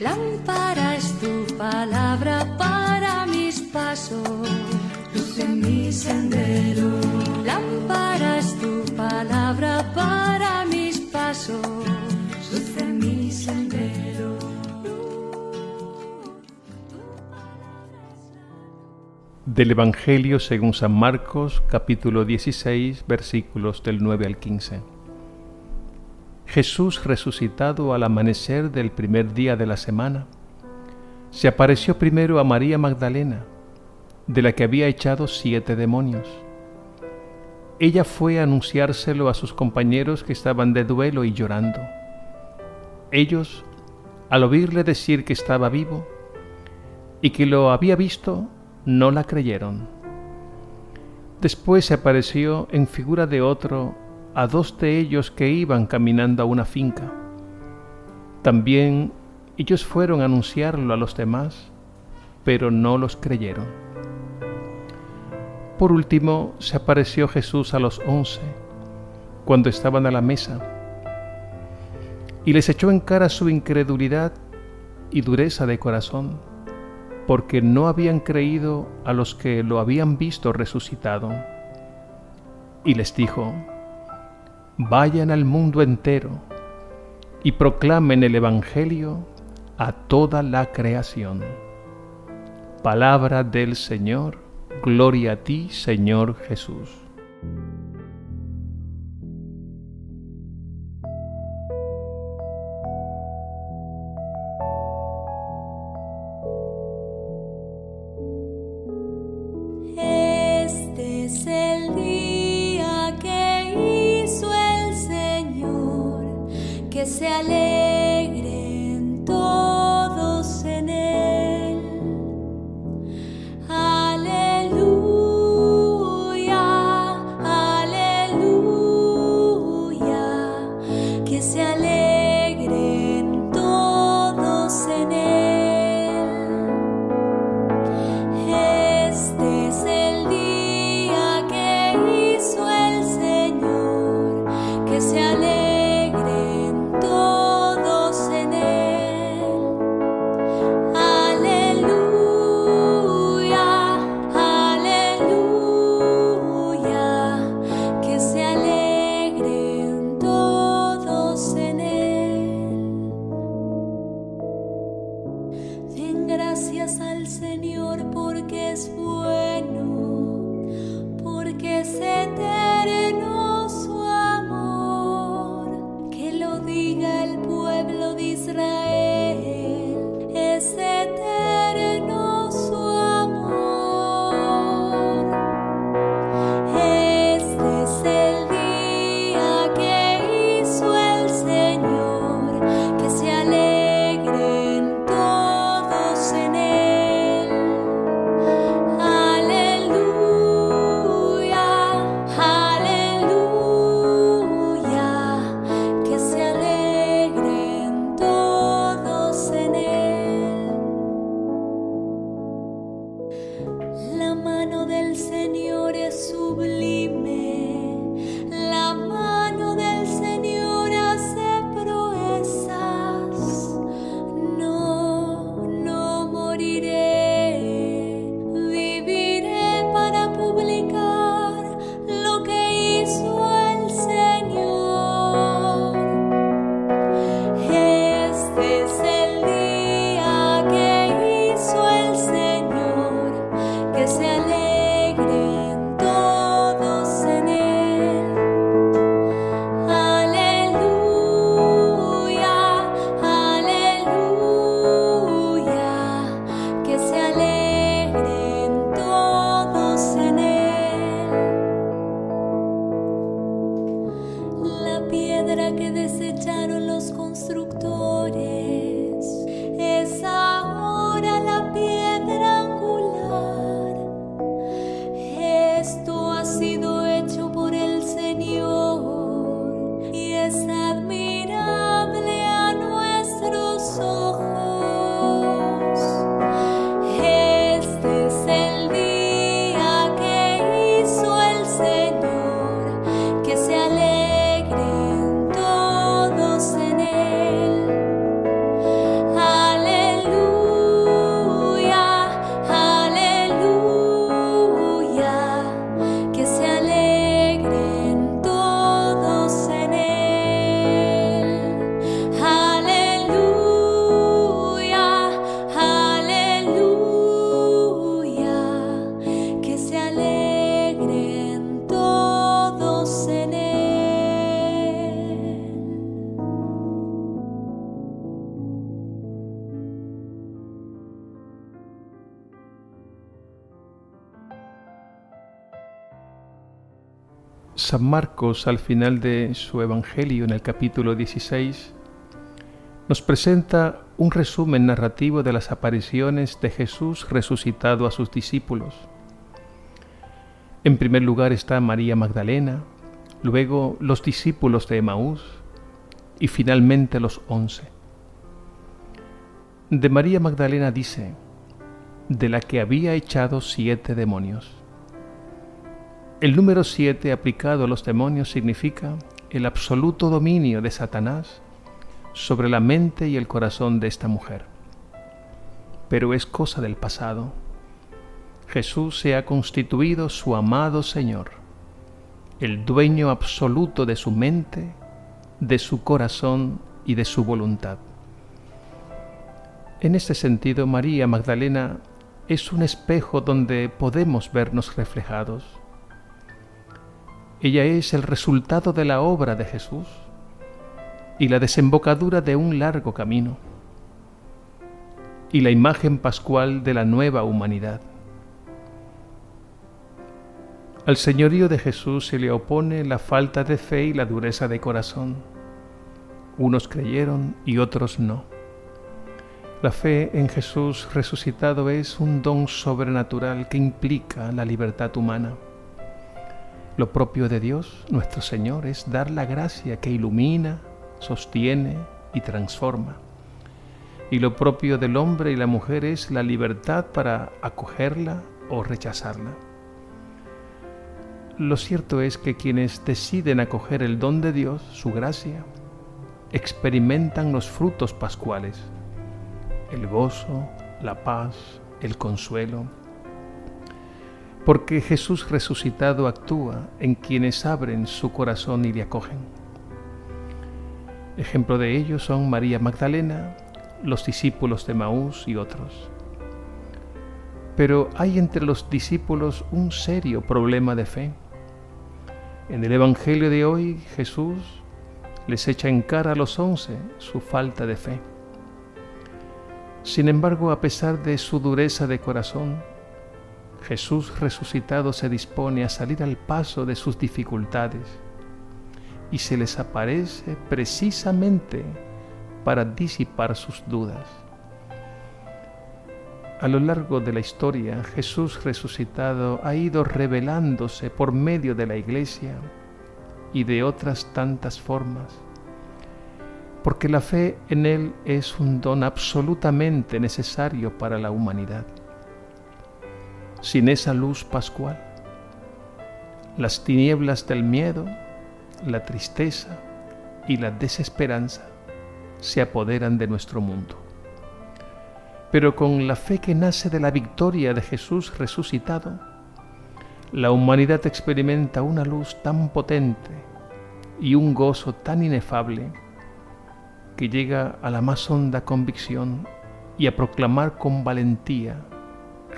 Lámpara es tu palabra para mis pasos, luz en mi sendero. Lámpara es tu palabra para mis pasos, luz en mi sendero. Del Evangelio según San Marcos, capítulo 16, versículos del 9 al 15. Jesús resucitado al amanecer del primer día de la semana, se apareció primero a María Magdalena, de la que había echado siete demonios. Ella fue a anunciárselo a sus compañeros que estaban de duelo y llorando. Ellos, al oírle decir que estaba vivo y que lo había visto, no la creyeron. Después se apareció en figura de otro a dos de ellos que iban caminando a una finca. También ellos fueron a anunciarlo a los demás, pero no los creyeron. Por último, se apareció Jesús a los once, cuando estaban a la mesa, y les echó en cara su incredulidad y dureza de corazón porque no habían creído a los que lo habían visto resucitado. Y les dijo, vayan al mundo entero y proclamen el Evangelio a toda la creación. Palabra del Señor, gloria a ti, Señor Jesús. Se alegren San Marcos, al final de su Evangelio, en el capítulo 16, nos presenta un resumen narrativo de las apariciones de Jesús resucitado a sus discípulos. En primer lugar está María Magdalena, luego los discípulos de Emaús y finalmente los once. De María Magdalena dice, de la que había echado siete demonios. El número siete aplicado a los demonios significa el absoluto dominio de Satanás sobre la mente y el corazón de esta mujer. Pero es cosa del pasado. Jesús se ha constituido su amado Señor, el dueño absoluto de su mente, de su corazón y de su voluntad. En este sentido, María Magdalena es un espejo donde podemos vernos reflejados ella es el resultado de la obra de Jesús y la desembocadura de un largo camino y la imagen pascual de la nueva humanidad. Al señorío de Jesús se le opone la falta de fe y la dureza de corazón. Unos creyeron y otros no. La fe en Jesús resucitado es un don sobrenatural que implica la libertad humana. Lo propio de Dios, nuestro Señor, es dar la gracia que ilumina, sostiene y transforma. Y lo propio del hombre y la mujer es la libertad para acogerla o rechazarla. Lo cierto es que quienes deciden acoger el don de Dios, su gracia, experimentan los frutos pascuales, el gozo, la paz, el consuelo, porque Jesús resucitado actúa en quienes abren su corazón y le acogen. Ejemplo de ello son María Magdalena, los discípulos de Maús y otros. Pero hay entre los discípulos un serio problema de fe. En el Evangelio de hoy Jesús les echa en cara a los once su falta de fe. Sin embargo, a pesar de su dureza de corazón, Jesús resucitado se dispone a salir al paso de sus dificultades y se les aparece precisamente para disipar sus dudas. A lo largo de la historia, Jesús resucitado ha ido revelándose por medio de la iglesia y de otras tantas formas, porque la fe en Él es un don absolutamente necesario para la humanidad sin esa luz pascual. Las tinieblas del miedo, la tristeza y la desesperanza se apoderan de nuestro mundo. Pero con la fe que nace de la victoria de Jesús resucitado, la humanidad experimenta una luz tan potente y un gozo tan inefable que llega a la más honda convicción y a proclamar con valentía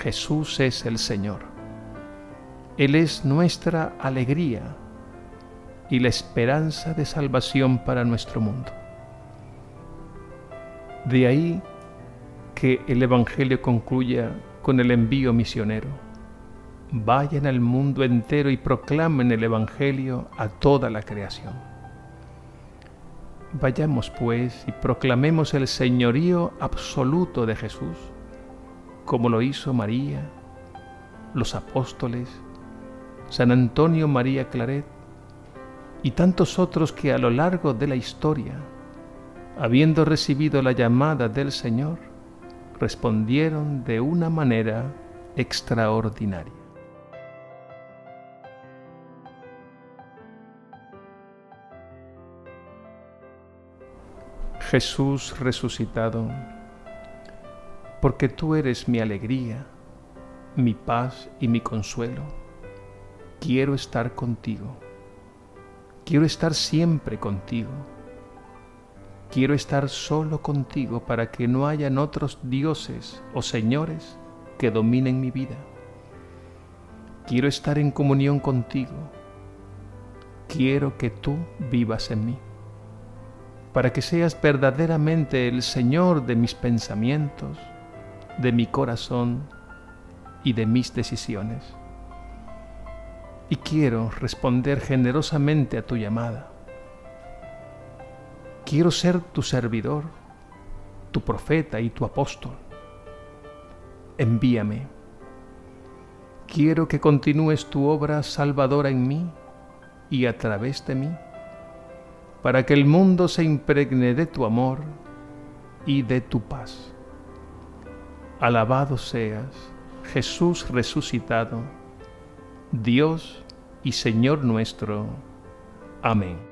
Jesús es el Señor. Él es nuestra alegría y la esperanza de salvación para nuestro mundo. De ahí que el Evangelio concluya con el envío misionero. Vayan al mundo entero y proclamen el Evangelio a toda la creación. Vayamos pues y proclamemos el señorío absoluto de Jesús como lo hizo María, los apóstoles, San Antonio María Claret y tantos otros que a lo largo de la historia, habiendo recibido la llamada del Señor, respondieron de una manera extraordinaria. Jesús resucitado porque tú eres mi alegría, mi paz y mi consuelo. Quiero estar contigo. Quiero estar siempre contigo. Quiero estar solo contigo para que no hayan otros dioses o señores que dominen mi vida. Quiero estar en comunión contigo. Quiero que tú vivas en mí, para que seas verdaderamente el Señor de mis pensamientos, de mi corazón y de mis decisiones. y quiero responder generosamente a tu llamada. Quiero ser tu servidor, tu profeta y tu apóstol. Envíame. Quiero que continúes tu obra salvadora en mí y a través de mí, para que el mundo se impregne de tu amor y de tu paz. Alabado seas, Jesús resucitado, Dios y Señor nuestro. Amén.